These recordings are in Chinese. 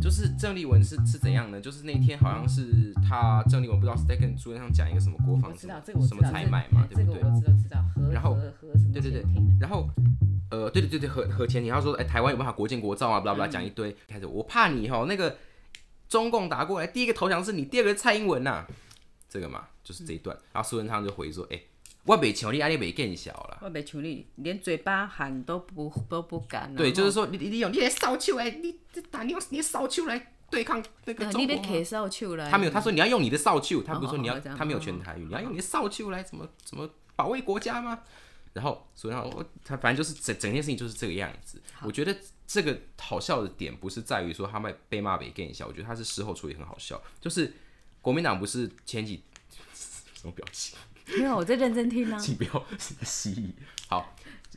就是郑丽文是是怎样呢？就是那天好像是他郑丽文不知道是在跟朱元璋讲一个什么国防什么什么采买嘛，对不对？这个我知道知道然后对对对然后，呃，对对对对，和和前提他说，哎，台湾有办法国建国造啊，巴拉巴拉讲一堆。开始我怕你哈，那个中共打过来，第一个投降是你，第二个是蔡英文呐、这个嘛，就是这一段。然后苏文昌就回说，哎，我没求你，阿你没更小了。我没处理，连嘴巴喊都不都不敢。对，就是说你你你用你的扫帚来，你这打你用你的扫帚来对抗那个呃中国。你别咳嗽去了。他没有，他说你要用你的扫帚，他不是说你要，他没有全台语，你要用你的扫帚来怎么怎么保卫国家吗？然后，所以我他反正就是整整件事情就是这个样子。我觉得这个好笑的点不是在于说他们被骂被更笑，我觉得他是事后处理很好笑。就是国民党不是前几什么表情，没有，我在认真听啊。请不要蜥蜴。好，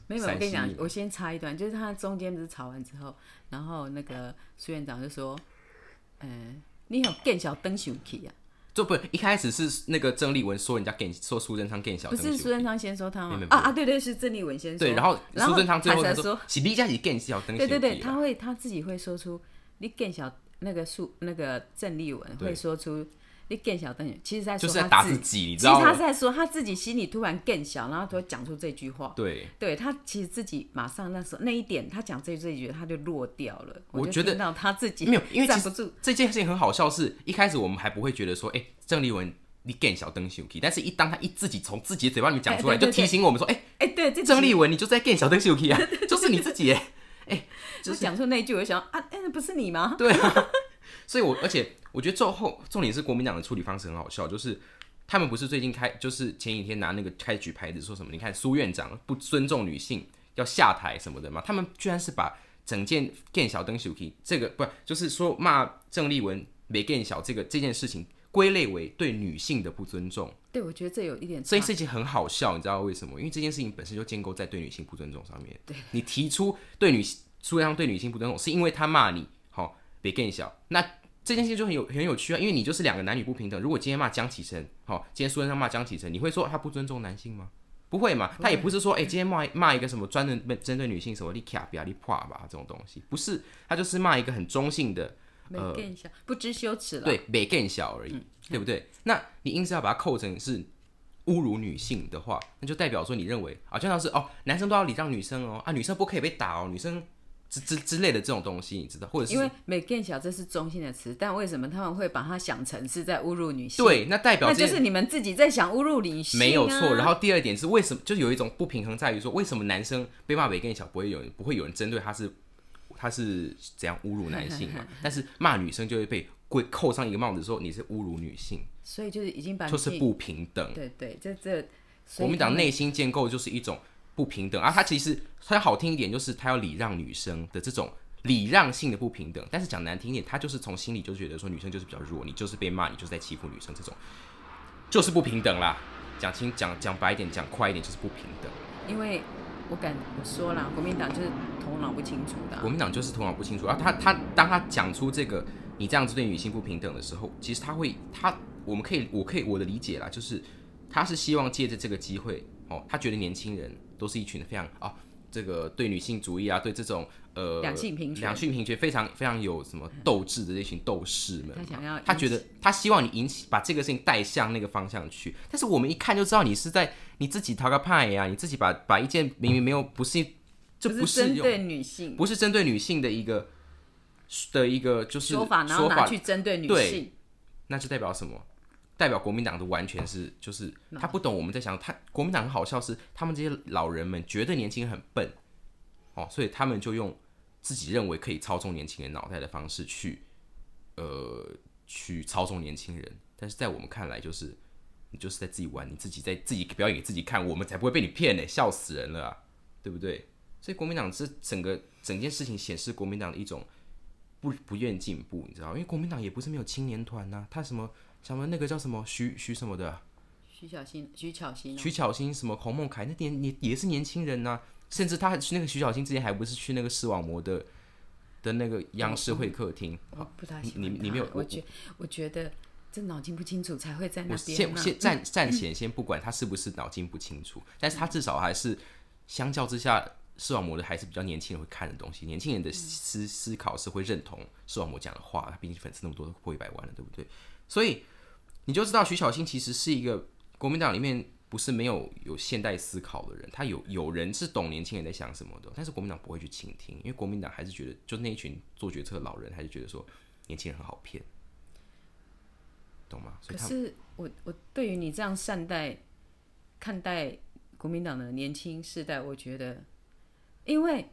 没有，我跟你讲，我先插一段，就是他中间不是吵完之后，然后那个苏院长就说，呃，你有更小灯熊气啊？就不一开始是那个郑丽文说人家更说苏贞昌更小，不是苏贞昌先说他？吗啊啊，对对，是郑丽文先说。对，然后苏贞昌最后才说，是你家是更小灯对对对，他会他自己会说出你更小那个苏那个郑丽文会说出你更小灯，其实在说就是在打他自自己，你其实他是知道吗？在说他自己心里突然更小，然后他会讲出这句话。对，对他其实自己马上那时候那一点，他讲这这一句他就落掉了。我觉得听到他自己没有，因为站不住。这件事情很好笑是，一开始我们还不会觉得说，哎、郑丽文你更小灯秀 k 但是一当他一自己从自己的嘴巴里面讲出来，就提醒我们说，哎、哎，对，这郑丽文你就在更小灯秀 k 啊，就是你自己哎，就讲出那一句，我就想啊，哎，那不是你吗？对啊，所以我而且我觉得最后重点是国民党的处理方式很好笑，就是他们不是最近开，就是前几天拿那个开举牌子说什么，你看苏院长不尊重女性要下台什么的嘛，他们居然是把整件更小灯手 k 这个不就是说骂郑丽文没更小这个这件事情归类为对女性的不尊重，对，我觉得这有一点差。这件事情很好笑，你知道为什么？因为这件事情本身就建构在对女性不尊重上面。对，你提出对女苏院长对女性不尊重，是因为他骂你，好、别更小。那这件事情就很有很有趣啊，因为你就是两个男女不平等。如果今天骂江启臣，好、今天苏贞昌骂江启臣，你会说他不尊重男性吗？不会嘛，他也不是说，哎、今天骂骂一个什么专门针对女性什么你卡比亚你破吧这种东西，不是，他就是骂一个很中性的，没更小，不知羞耻了。对，没更小而已，对不对？那你硬是要把它扣成是侮辱女性的话，那就代表说你认为啊，就像是哦，男生都要礼让女生哦，啊，女生不可以被打哦，女生之之之类的这种东西，你知道，或者是因为美更小这是中性的词，但为什么他们会把它想成是在侮辱女性？，对，那代表这那就是你们自己在想侮辱女性、啊。没有错。然后第二点是为什么，就是有一种不平衡在于说，为什么男生被骂美更小不会有人不会有人针对他是他是怎样侮辱男性嘛？但是骂女生就会被归扣上一个帽子，说你是侮辱女性，所以就是已经把就是不平等。对对，这这所国民党内心建构就是一种不平等啊，他其实他好听一点就是他要礼让女生的这种礼让性的不平等，但是讲难听一点，他就是从心里就觉得说女生就是比较弱，你就是被骂，你就是在欺负女生，这种就是不平等啦。讲清讲讲白一点，讲快一点就是不平等。因为我敢我说了，国民党就是头脑不清楚的啊、国民党就是头脑不清楚，然后他他当他讲出这个你这样子对女性不平等的时候，其实他会他我们可以我可以我的理解啦，就是他是希望借着这个机会哦，他觉得年轻人都是一群非常啊这个对女性主义啊，对这种呃两性平权两性平权非常非常有什么斗志的这群斗士们，他想要他觉得他希望你引起把这个事情带向那个方向去，但是我们一看就知道你是在你自己讨个派呀、你自己把把一件明明没有不是这不不是针对女性不是针对女性的一个的一个就是说法，然后拿去针对女性。那就代表什么？代表国民党的完全是就是他不懂我们在想，他国民党很好笑是他们这些老人们觉得年轻人很笨，哦，所以他们就用自己认为可以操纵年轻人脑袋的方式去呃去操纵年轻人，但是在我们看来就是你就是在自己玩，你自己在自己表演给自己看，我们才不会被你骗呢，笑死人了、啊，对不对？所以国民党这整个整件事情显示国民党的一种不不愿进步，你知道？因为国民党也不是没有青年团呐、他什么什么那个叫什么？徐徐什么的，徐小新，徐巧芯哦、徐巧芯什么孔孟凯，那年也也是年轻人呐、甚至他去那个徐巧芯之前还不是去那个视网膜的的那个央视会客厅，我不大喜欢你你没有我我觉我觉得这脑筋不清楚才会在那边嘛先先暂暂且先不管他是不是脑筋不清楚，但是他至少还是相较之下视网膜的还是比较年轻人会看的东西，年轻人的思思考是会认同视网膜讲的话，他毕竟粉丝那么多，都破一百万了，对不对？所以你就知道徐小新其实是一个国民党里面不是没有有现代思考的人，他有有人是懂年轻人在想什么的，但是国民党不会去倾听，因为国民党还是觉得就那一群做决策的老人还是觉得说年轻人很好骗，懂吗？可是我我对于你这样善待看待国民党的年轻世代，我觉得，因为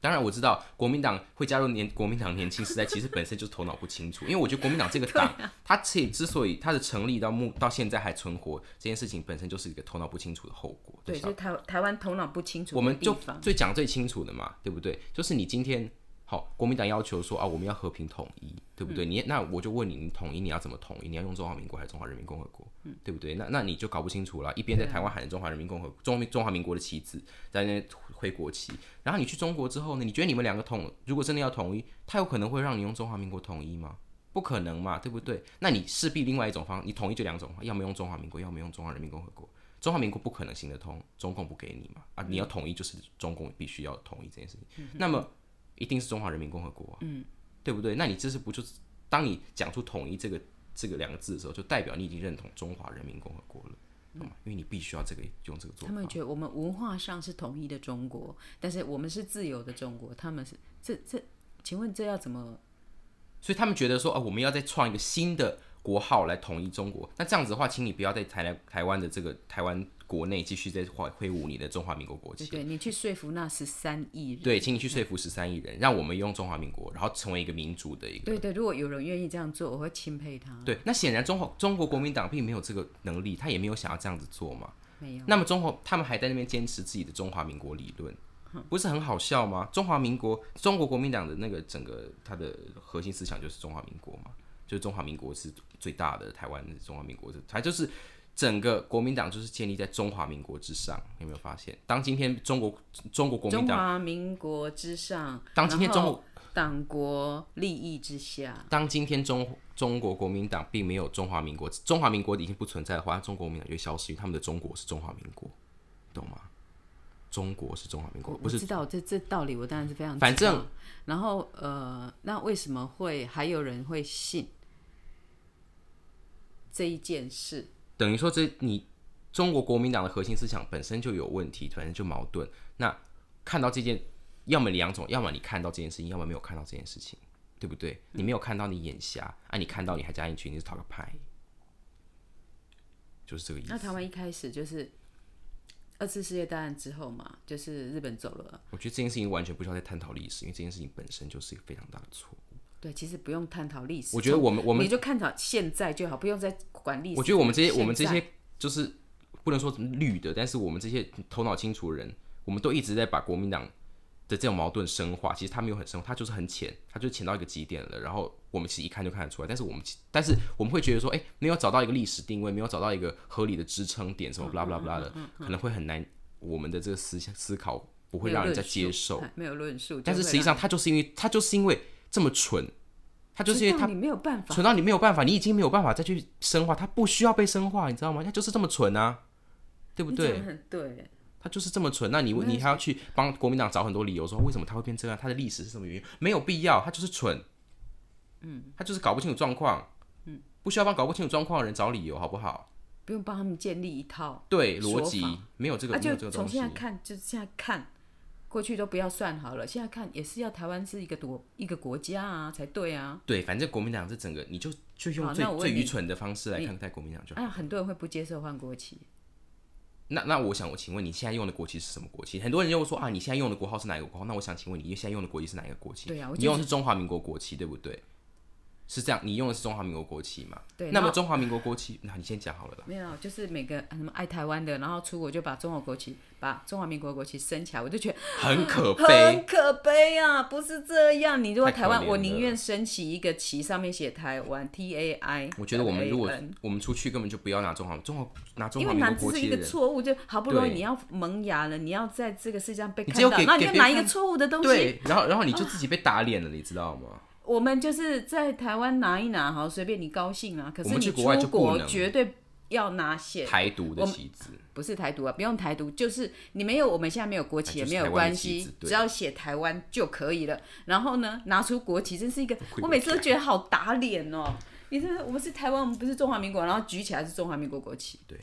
当然我知道国民党会加入年国民党年轻时代，其实本身就是头脑不清楚。因为我觉得国民党这个党，它之之所以它的成立到目到现在还存活，这件事情本身就是一个头脑不清楚的后果。对，就是台台湾头脑不清楚我们就，最讲最清楚的嘛，对不对？就是你今天好，国民党要求说啊，我们要和平统一，对不对？你那我就问你，你统一你要怎么统一？你要用中华民国还是中华人民共和国？嗯对不对？那那你就搞不清楚了。一边在台湾喊着中华人民共和中中华民国的旗帜，在那边挥国旗，然后你去中国之后呢？你觉得你们两个统，如果真的要统一，他有可能会让你用中华民国统一吗？不可能嘛，对不对？那你势必另外一种方，你统一就两种，要么用中华民国，要么用中华人民共和国。中华民国不可能行得通，中共不给你嘛啊！你要统一就是中共必须要统一这件事情，那么一定是中华人民共和国、啊，嗯，对不对？那你这是不就是当你讲出统一这个这个两个字的时候，就代表你已经认同中华人民共和国了，懂吗？因为你必须要这个用这个做法。他们觉得我们文化上是统一的中国，但是我们是自由的中国，他们是这这，请问这要怎么？所以他们觉得说，哦，我们要再创一个新的国号来统一中国。那这样子的话，请你不要在台台台湾的这个台湾国内继续在挥挥舞你的中华民国国旗。对对，你去说服那十三亿人。对，请你去说服十三亿人，让我们用中华民国，然后成为一个民主的一个。对对，如果有人愿意这样做，我会钦佩他。对，那显然中华中国国民党并没有这个能力，他也没有想要这样子做嘛。没有。那么中华他们还在那边坚持自己的中华民国理论，不是很好笑吗？中华民国中国国民党的那个整个他的核心思想就是中华民国嘛，就是中华民国是最大的，台湾中华民国是，它就是整个国民党就是建立在中华民国之上，有没有发现？当今天中国中国国民党中，华民国之上，当今天中国党国利益之下，当今天中中国国民党并没有中华民国，中华民国已经不存在的话，中国国民党就会消失，因为他们的中国是中华民国，懂吗？中国是中华民国，不知道这这道理，我当然是非常反正，然后呃，那为什么会还有人会信这一件事？等于说这你中国国民党的核心思想本身就有问题，本身就矛盾。那看到这件，要么两种，要么你看到这件事情，要么没有看到这件事情，对不对？你没有看到，你眼瞎啊！你看到，你还加进去，你是讨个派，就是这个意思。那台湾一开始就是二次世界大战之后嘛，就是日本走了，我觉得这件事情完全不需要再探讨历史，因为这件事情本身就是一个非常大的错误。对，其实不用探讨历史，我觉得我们我们你就探讨现在就好，不用再管理。我觉得我们这些我们这些就是不能说绿的，但是我们这些头脑清楚的人，我们都一直在把国民党的这种矛盾深化。其实他没有很深，他就是很浅，他就浅到一个极点了。然后我们其实一看就看得出来，但是我们其但是我们会觉得说，哎、没有找到一个历史定位，没有找到一个合理的支撑点，什么 blah blah blah 的，可能会很难。我们的这个思想思考不会让人家接受，哎没有论述，但是实际上他就是因为他就是因为这么蠢，它就是因为它你没有办法，蠢到你没有办法，你已经没有办法再去深化，他不需要被深化，你知道吗？他就是这么蠢啊，对不对对，他就是这么蠢，那你你还要去帮国民党找很多理由，说为什么他会变这样？他的历史是什么原因？没有必要，他就是蠢，嗯，他就是搞不清楚状况，嗯，不需要帮搞不清楚状况的人找理由，好不好？不用帮他们建立一套，对，逻辑没有这个，啊，没有这个东西就从现在。看，就是现在看，过去都不要算好了，现在看也是要台湾是一个国一个国家啊，才对啊。对，反正国民党这整个，你就就用最最愚蠢的方式来看待国民党就好。啊，很多人会不接受换国旗，那那我想我请问你现在用的国旗是什么国旗？很多人就会说啊，你现在用的国号是哪一个国号？那我想请问你现在用的国旗是哪一个国旗？对啊我你用的是中华民国国旗，对不对？是这样，你用的是中华民国国旗嘛？对那么中华民国国旗，那你先讲好了啦。没有，就是每个什么爱台湾的，然后出国就把中国国旗、把中华民国国旗升起来，我就觉得很可悲很。可悲啊！不是这样，你如果台湾，我宁愿升起一个旗，上面写台湾 T A I。我觉得我们如果我们出去根本就不要拿中华中华拿中因为华民国国旗的人，个错误，就好不容易你要萌芽了，你要在这个世界上被看到，那你就拿一个看错误的东西，对，然后然后你就自己被打脸了，你知道吗？我们就是在台湾拿一拿，好随便你高兴啊。可是你出国绝对要拿写台独的旗帜，不是台独啊，不用台独，就是你没有我们现在没有国旗也没有关系，只要写台湾就可以了。然后呢，拿出国旗，真是一个，我每次都觉得好打脸哦。你说我们是台湾，我们不是中华民国，然后举起来是中华民国国旗，对，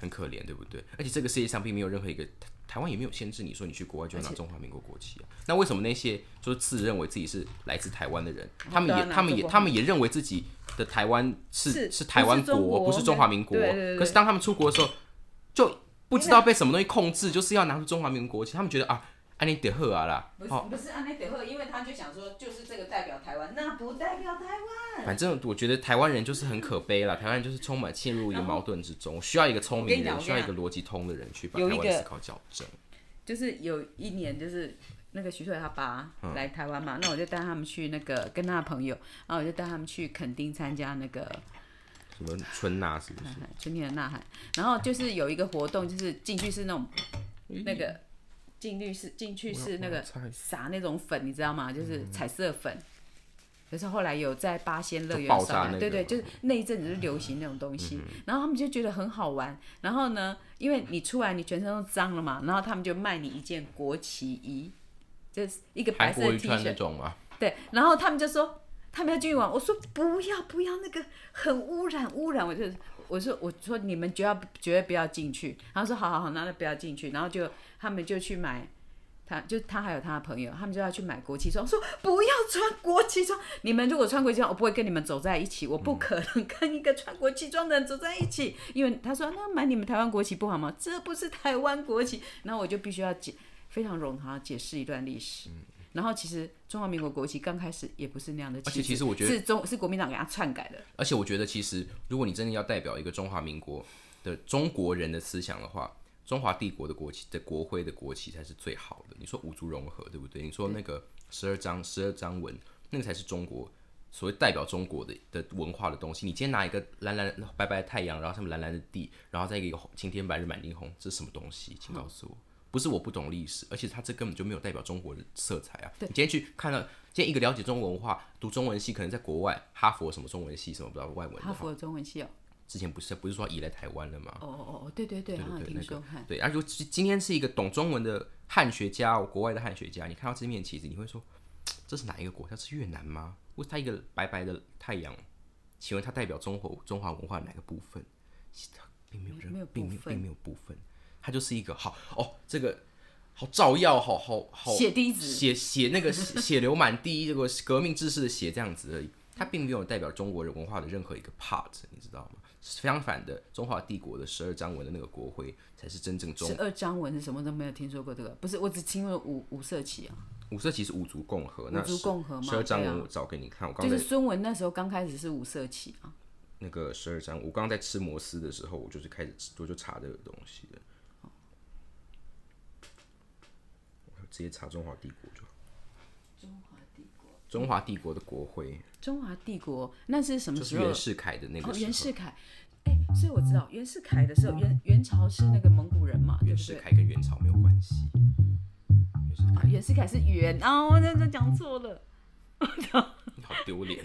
很可怜，对不对？而且这个世界上并没有任何一个台湾也没有限制你说你去国外就要拿中华民国国旗啊。那为什么那些就是自认为自己是来自台湾的人，他们也他们也他们也认为自己的台湾是是台湾国，不是中华民国。可是当他们出国的时候，就不知道被什么东西控制，就是要拿出中华民国国旗，他们觉得啊。安尼德赫啊啦，不是不是安尼德赫，因为他就想说，就是这个代表台湾，那不代表台湾。反正我觉得台湾人就是很可悲啦，台湾人就是充满陷入一个矛盾之中，需要一个聪明人，需要一个逻辑通的人去把台湾思考矫正。就是有一年，就是那个徐帅他爸来台湾嘛，那我就带他们去那个跟他的朋友，然后我就带他们去垦丁参加那个什么春呐，是不是？春天的呐喊。然后就是有一个活动，就是进去是那种那个。进去是进去是那个撒那种粉，你知道吗？就是彩色粉。可是后来有在八仙乐园上，对对，就是那一阵子是流行那种东西。然后他们就觉得很好玩。然后呢，因为你出来你全身都脏了嘛，然后他们就卖你一件国旗衣，就是一个白色 T 恤那种嘛。对，然后他们就说他们要进去玩，我说不要不要，那个很污染污染，我就。我说我说你们绝要绝对不要进去。然后说好好好，那就不要进去。然后就他们就去买，他就他还有他的朋友，他们就要去买国旗装。说不要穿国旗装，你们如果穿国旗装，我不会跟你们走在一起。我不可能跟一个穿国旗装的人走在一起，因为他说那买你们台湾国旗不好吗？这不是台湾国旗。然后我就必须要解非常冗长解释一段历史。然后其实中华民国国旗刚开始也不是那样的，而且其实我觉得是中是国民党给他篡改的。而且我觉得其实如果你真的要代表一个中华民国的中国人的思想的话，中华帝国的国旗的国徽的国旗才是最好的。你说五族融合对不对？你说那个十二章十二章文那个才是中国所谓代表中国的的文化的东西。你今天拿一个蓝蓝白白的太阳，然后上面蓝蓝的地，然后再一个晴天白日满地红，这是什么东西？请告诉我。不是我不懂历史，而且它这根本就没有代表中国的色彩啊！你今天去看到，今天一个了解中国文化、读中文系，可能在国外哈佛什么中文系什么不知道外文。哈佛中文系哦。之前不是不是说移来台湾了吗？哦哦哦，对对对，对对对，那个对。而且今天是一个懂中文的汉学家，国外的汉学家，你看到这面旗子，你会说这是哪一个国家？是越南吗？为它一个白白的太阳，请问它代表中国中华文化哪个部分？并没有任，并没有并没有部分。它就是一个好哦，这个好照耀，好好好血滴子，血血那个血流满地，这个革命志士的血这样子而已。它并没有代表中国人文化的任何一个 part，你知道吗？相反的，中华帝国的十二章文的那个国徽才是真正中。十二章文是什么都没有听说过这个，不是我只听了五五色旗啊。五色旗是五族共和，五族共和嘛。十二章文我找给你看，我刚就是孙文那时候刚开始是五色旗啊。那个十二章，我刚刚在吃摩斯的时候，我就是开始我就查这个东西的。直接查中华帝国就好。中华帝国，的国徽。中华帝国那是什么时候？袁世凯的那个。袁世凯，哎，所以我知道袁世凯的时候，元元朝是那个蒙古人嘛，袁世凯跟元朝没有关系。袁世凯是元啊，我真的讲错了。你 好丢脸。